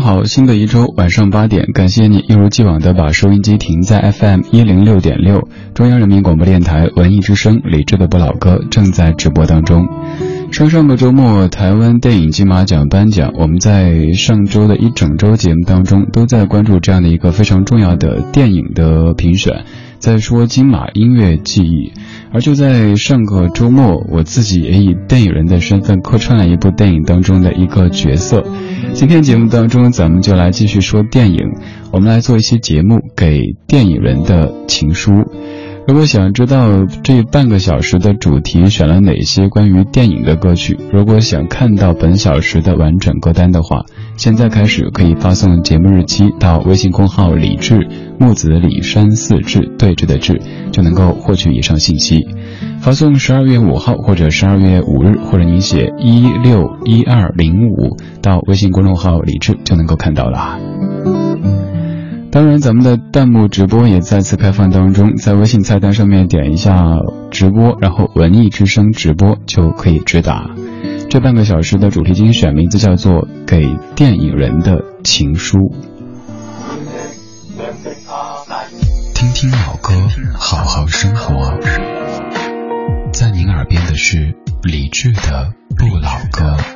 好，新的一周晚上八点，感谢你一如既往的把收音机停在 FM 一零六点六，中央人民广播电台文艺之声，李志的不老歌正在直播当中。上上个周末，台湾电影金马奖颁奖，我们在上周的一整周节目当中，都在关注这样的一个非常重要的电影的评选，在说金马音乐记忆。而就在上个周末，我自己也以电影人的身份客串了一部电影当中的一个角色。今天节目当中，咱们就来继续说电影，我们来做一期节目给电影人的情书。如果想知道这半个小时的主题选了哪些关于电影的歌曲，如果想看到本小时的完整歌单的话，现在开始可以发送节目日期到微信公号“李志木子李山四志对峙的志”，就能够获取以上信息。发送十二月五号或者十二月五日，或者你写一六一二零五到微信公众号“李志”就能够看到了。当然，咱们的弹幕直播也再次开放当中，在微信菜单上面点一下直播，然后文艺之声直播就可以直达。这半个小时的主题精选名字叫做《给电影人的情书》。听听老歌，好好生活。在您耳边的是理智的不老歌。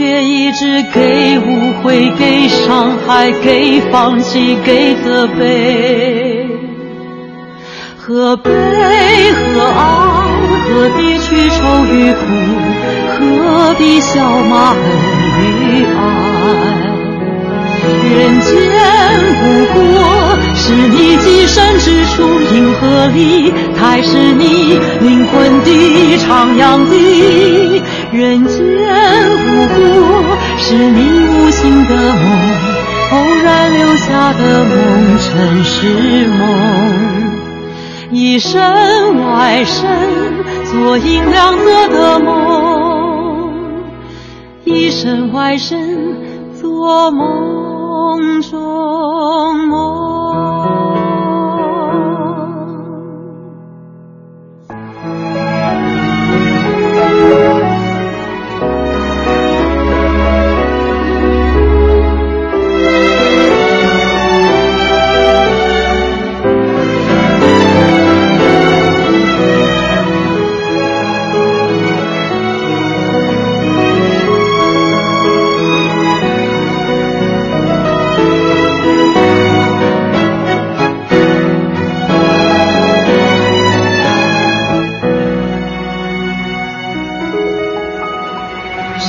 却一直给误会，给伤害，给放弃，给责备。何悲何哀？何必去愁与苦？何必笑骂恨与爱？人间不过是你寄身之处，银河里才是你灵魂的徜徉地。人间不过是你无心的梦，偶然留下的梦，尘世梦。一身外身，做银亮色的梦，一身外身，做梦中梦。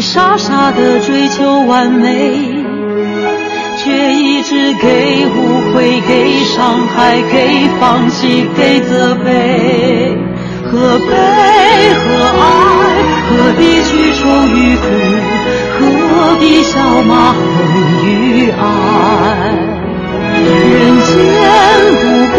傻傻的追求完美。却一一直给误会，给伤害，给放弃，给责备。何悲何爱？何必去愁与苦？何必笑骂恨与爱？人间不过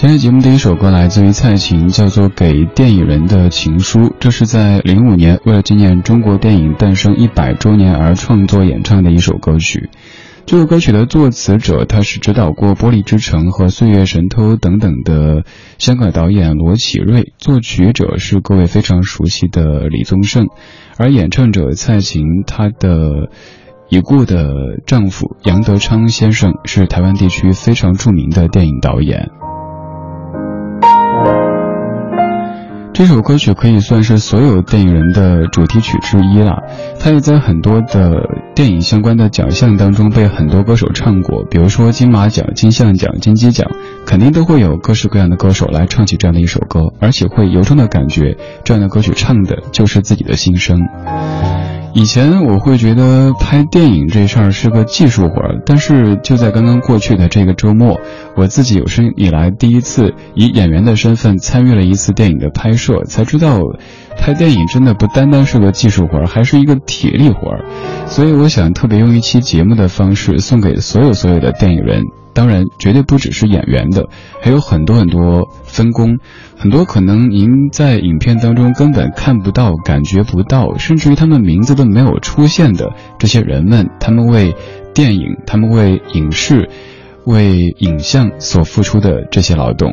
今天节目第一首歌来自于蔡琴，叫做《给电影人的情书》。这是在零五年为了纪念中国电影诞生一百周年而创作演唱的一首歌曲。这首歌曲的作词者，他是指导过《玻璃之城》和《岁月神偷》等等的香港导演罗启瑞，作曲者是各位非常熟悉的李宗盛，而演唱者蔡琴，她的已故的丈夫杨德昌先生是台湾地区非常著名的电影导演。这首歌曲可以算是所有电影人的主题曲之一了，它也在很多的电影相关的奖项当中被很多歌手唱过，比如说金马奖、金像奖、金鸡奖，肯定都会有各式各样的歌手来唱起这样的一首歌，而且会由衷的感觉这样的歌曲唱的就是自己的心声。以前我会觉得拍电影这事儿是个技术活儿，但是就在刚刚过去的这个周末，我自己有生以来第一次以演员的身份参与了一次电影的拍摄，才知道，拍电影真的不单单是个技术活儿，还是一个体力活儿。所以我想特别用一期节目的方式送给所有所有的电影人。当然，绝对不只是演员的，还有很多很多分工，很多可能您在影片当中根本看不到、感觉不到，甚至于他们名字都没有出现的这些人们，他们为电影、他们为影视、为影像所付出的这些劳动。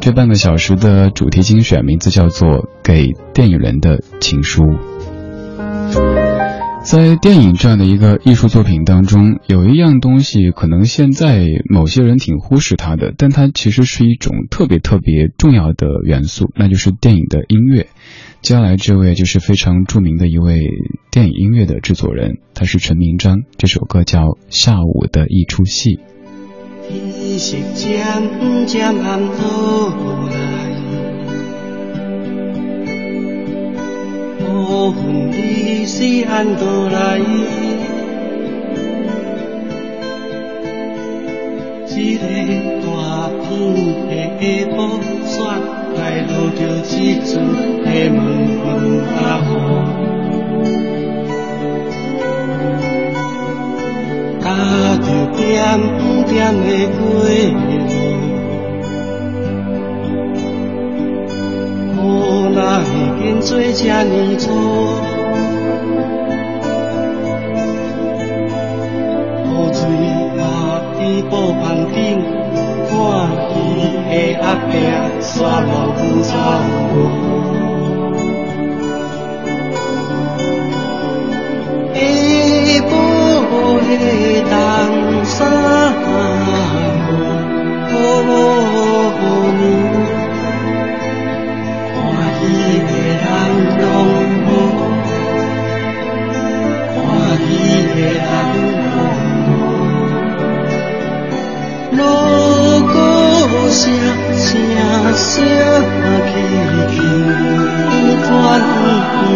这半个小时的主题精选，名字叫做《给电影人的情书》。在电影这样的一个艺术作品当中，有一样东西，可能现在某些人挺忽视它的，但它其实是一种特别特别重要的元素，那就是电影的音乐。接下来这位就是非常著名的一位电影音乐的制作人，他是陈明章。这首歌叫《下午的一出戏》。分伊是安倒来，一个大片的下晡，煞来落着一阵的蒙蒙阿雨，踏着点点的过路。哪会经做这呢错？雨水落伫布棚顶，看伊的阿伯刷路走过。下晡的东山，路过声声声起起，转移，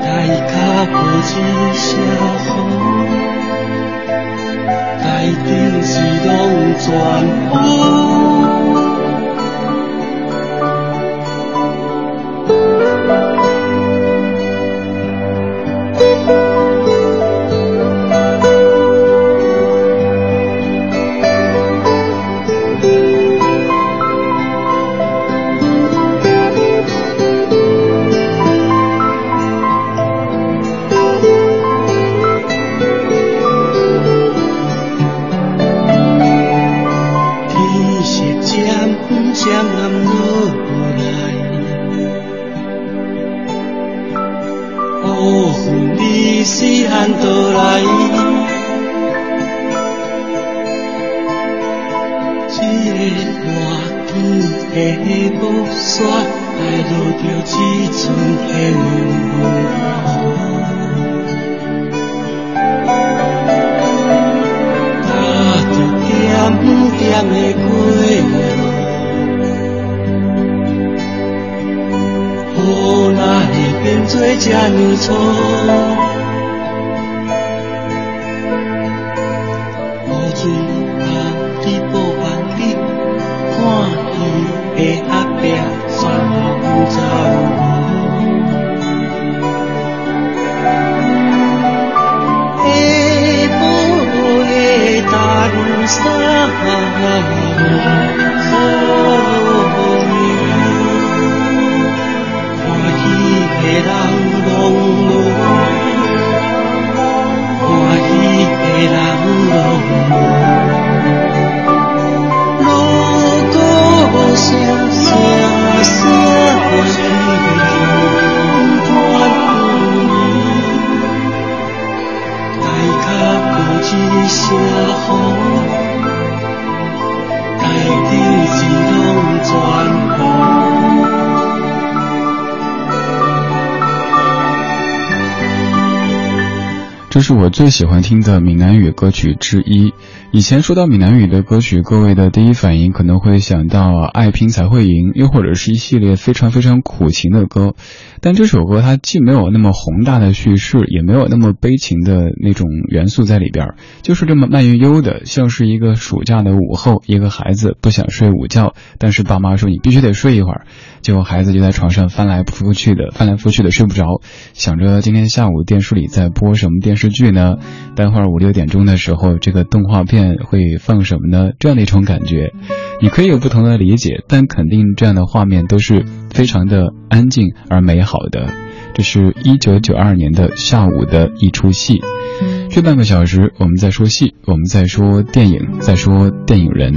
大脚步一声风，大顶是拢转雨。雨伞，来落着一阵的雨。点的过雨，哪会变作这样错？山风这是我最喜欢听的闽南语歌曲之一。以前说到闽南语的歌曲，各位的第一反应可能会想到“爱拼才会赢”，又或者是一系列非常非常苦情的歌。但这首歌它既没有那么宏大的叙事，也没有那么悲情的那种元素在里边，就是这么慢悠悠的，像是一个暑假的午后，一个孩子不想睡午觉，但是爸妈说你必须得睡一会儿，结果孩子就在床上翻来覆去的，翻来覆去的睡不着，想着今天下午电视里在播什么电视剧呢？待会儿五六点钟的时候，这个动画片。会放什么呢？这样的一种感觉，你可以有不同的理解，但肯定这样的画面都是非常的安静而美好的。这是一九九二年的下午的一出戏，这半个小时我们在说戏，我们在说电影，在说电影人。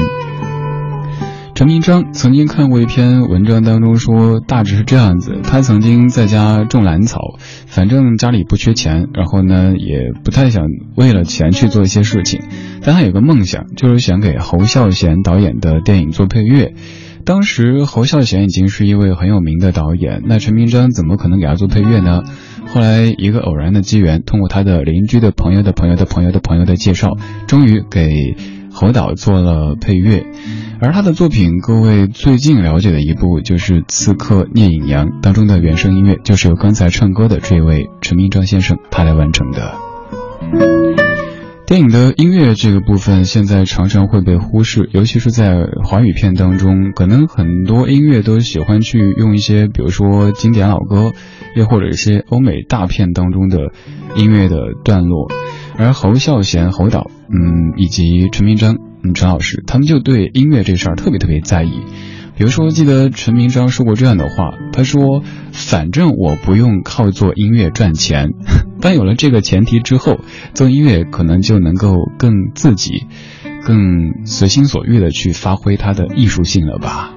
陈明章曾经看过一篇文章，当中说大致是这样子：他曾经在家种兰草，反正家里不缺钱，然后呢也不太想为了钱去做一些事情，但他有个梦想，就是想给侯孝贤导演的电影做配乐。当时侯孝贤已经是一位很有名的导演，那陈明章怎么可能给他做配乐呢？后来一个偶然的机缘，通过他的邻居的朋友的朋友的朋友的朋友的介绍，终于给侯导做了配乐。而他的作品，各位最近了解的一部就是《刺客聂隐娘》当中的原声音乐，就是由刚才唱歌的这位陈明章先生他来完成的。电影的音乐这个部分，现在常常会被忽视，尤其是在华语片当中，可能很多音乐都喜欢去用一些，比如说经典老歌，又或者一些欧美大片当中的音乐的段落。而侯孝贤、侯导，嗯，以及陈明章。嗯，陈老师，他们就对音乐这事儿特别特别在意。比如说，记得陈明章说过这样的话，他说：“反正我不用靠做音乐赚钱，但有了这个前提之后，做音乐可能就能够更自己、更随心所欲的去发挥它的艺术性了吧。”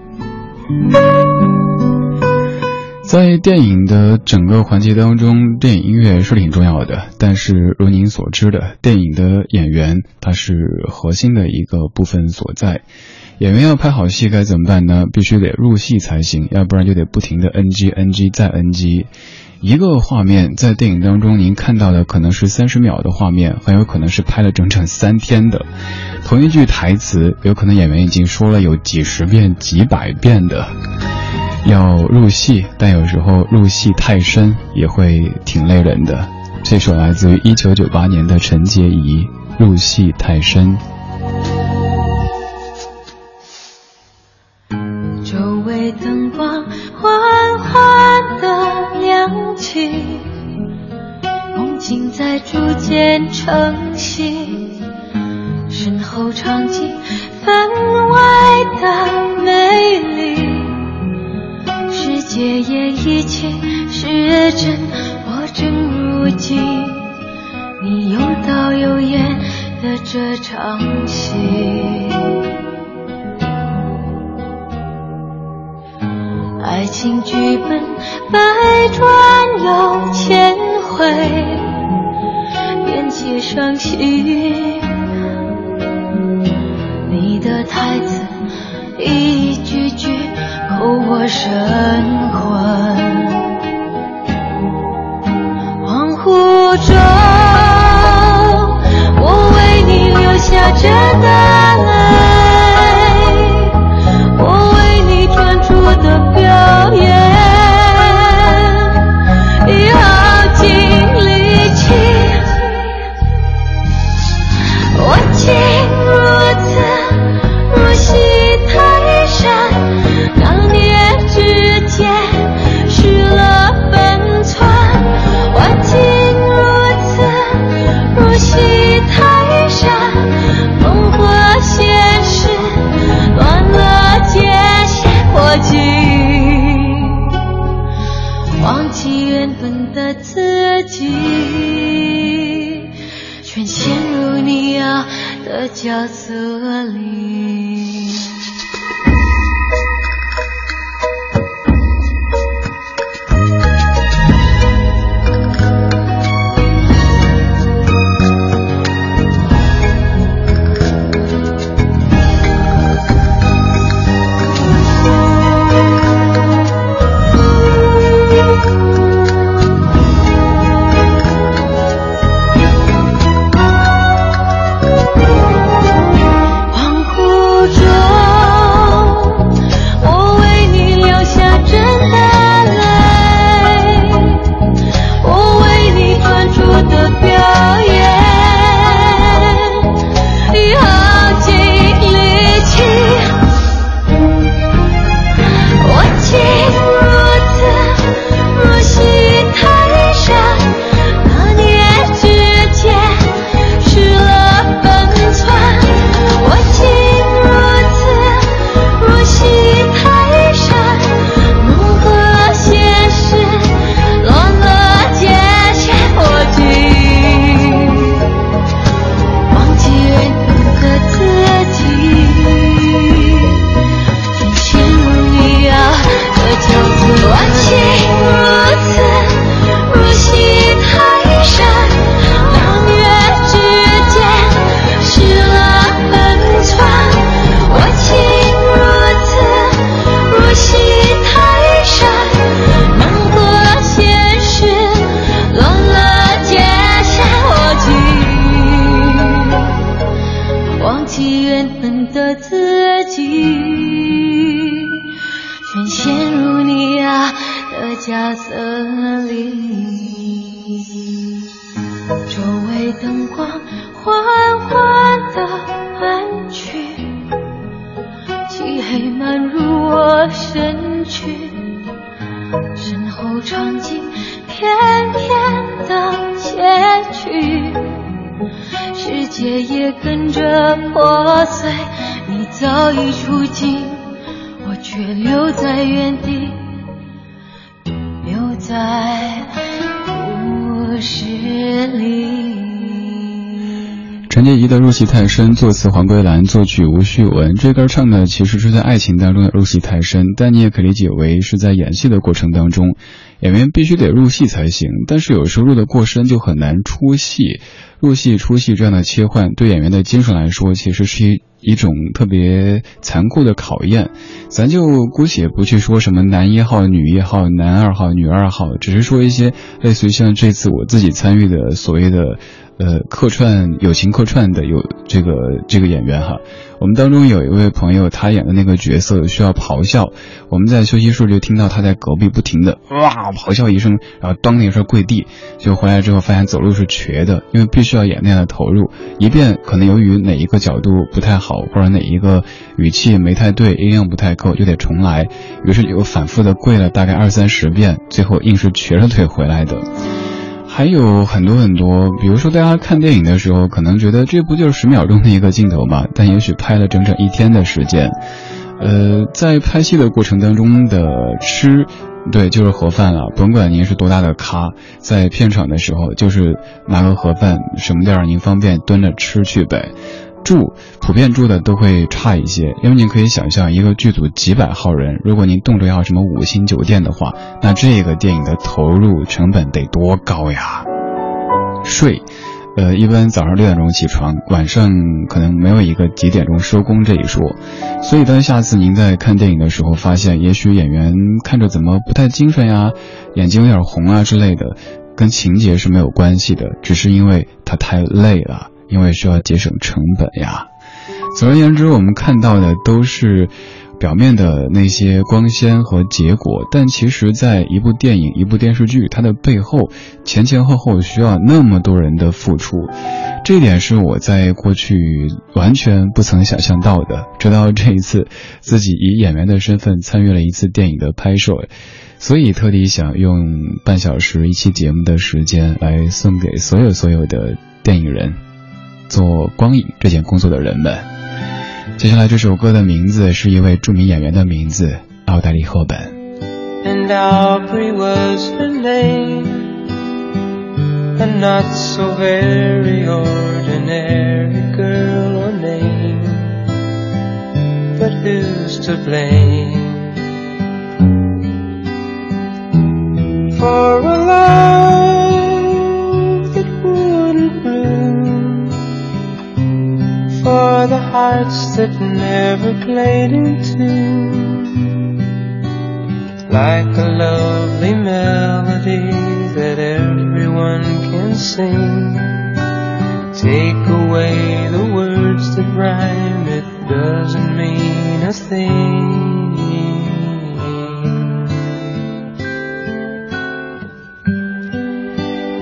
在电影的整个环节当中，电影音乐是挺重要的。但是如您所知的，电影的演员他是核心的一个部分所在。演员要拍好戏该怎么办呢？必须得入戏才行，要不然就得不停的 NG NG 再 NG。一个画面在电影当中您看到的可能是三十秒的画面，很有可能是拍了整整三天的。同一句台词，有可能演员已经说了有几十遍、几百遍的。要入戏，但有时候入戏太深也会挺累人的。这首来自于一九九八年的陈洁仪，《入戏太深》。周围灯光缓缓的亮起，梦境在逐渐成型，身后场景分外的美丽。夜夜一切是真，我正如今，你有导有演的这场戏。爱情剧本百转又千回，便接上戏。你的台词一句句透过神魂。的角色里。也跟着破碎，你早已出境，我却留在原地，留在故事里。陈洁仪的入戏太深，作词黄桂兰，作曲吴旭文。这歌唱的其实是在爱情当中的入戏太深，但你也可理解为是在演戏的过程当中，演员必须得入戏才行。但是有时候入的过深就很难出戏，入戏出戏这样的切换，对演员的精神来说，其实是一一种特别残酷的考验。咱就姑且不去说什么男一号、女一号、男二号、女二号，只是说一些类似于像这次我自己参与的所谓的。呃，客串友情客串的有这个这个演员哈，我们当中有一位朋友，他演的那个角色需要咆哮，我们在休息室就听到他在隔壁不停的哇咆哮一声，然后当那一声跪地，就回来之后发现走路是瘸的，因为必须要演那样的投入，一遍可能由于哪一个角度不太好，或者哪一个语气没太对，音量不太够，就得重来，于是就反复的跪了大概二三十遍，最后硬是瘸着腿回来的。还有很多很多，比如说大家看电影的时候，可能觉得这不就是十秒钟的一个镜头吗？但也许拍了整整一天的时间。呃，在拍戏的过程当中的吃，对，就是盒饭了。甭管您是多大的咖，在片场的时候，就是拿个盒饭，什么地儿您方便蹲着吃去呗。住普遍住的都会差一些，因为您可以想象一个剧组几百号人，如果您动辄要什么五星酒店的话，那这个电影的投入成本得多高呀？睡。呃，一般早上六点钟起床，晚上可能没有一个几点钟收工这一说，所以当下次您在看电影的时候，发现也许演员看着怎么不太精神呀，眼睛有点红啊之类的，跟情节是没有关系的，只是因为他太累了，因为需要节省成本呀。总而言之，我们看到的都是。表面的那些光鲜和结果，但其实，在一部电影、一部电视剧，它的背后前前后后需要那么多人的付出，这一点是我在过去完全不曾想象到的。直到这一次，自己以演员的身份参与了一次电影的拍摄，所以特地想用半小时一期节目的时间来送给所有所有的电影人，做光影这件工作的人们。接下来这首歌的名字是一位著名演员的名字，奥黛丽·赫本。not so very ordinary girl or name for a hearts that never played in tune. Like a lovely melody that everyone can sing. Take away the words that rhyme, it doesn't mean a thing.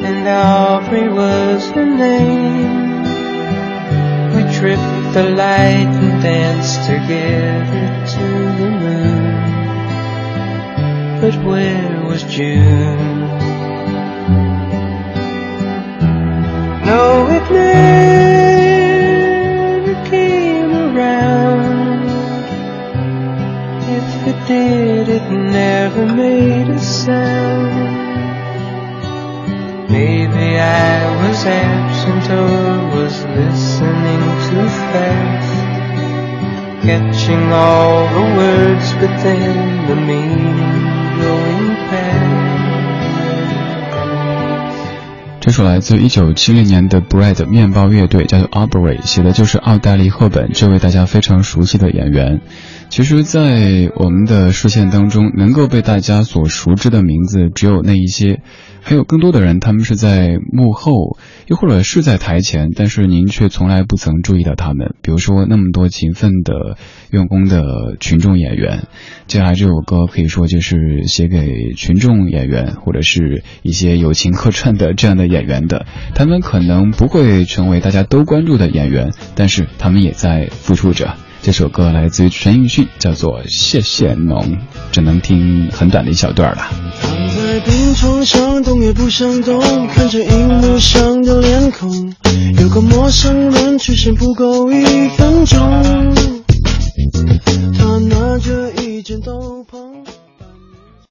And Aubrey was her name We tripped the light and danced together to the moon. But where was June? 出来自一九七零年的 Bread 面包乐队，叫做 Aubrey，写的就是奥黛丽·赫本这位大家非常熟悉的演员。其实，在我们的视线当中，能够被大家所熟知的名字只有那一些。还有更多的人，他们是在幕后，又或者是在台前，但是您却从来不曾注意到他们。比如说，那么多勤奋的、用功的群众演员。接下来这首歌可以说就是写给群众演员，或者是一些友情客串的这样的演员的。他们可能不会成为大家都关注的演员，但是他们也在付出着。这首歌来自于陈奕迅，叫做《谢谢侬》，只能听很短的一小段了。躺在病床上，动也不想动，看着荧幕上的脸孔，有个陌生人出现不够一分钟，他拿着一件斗篷。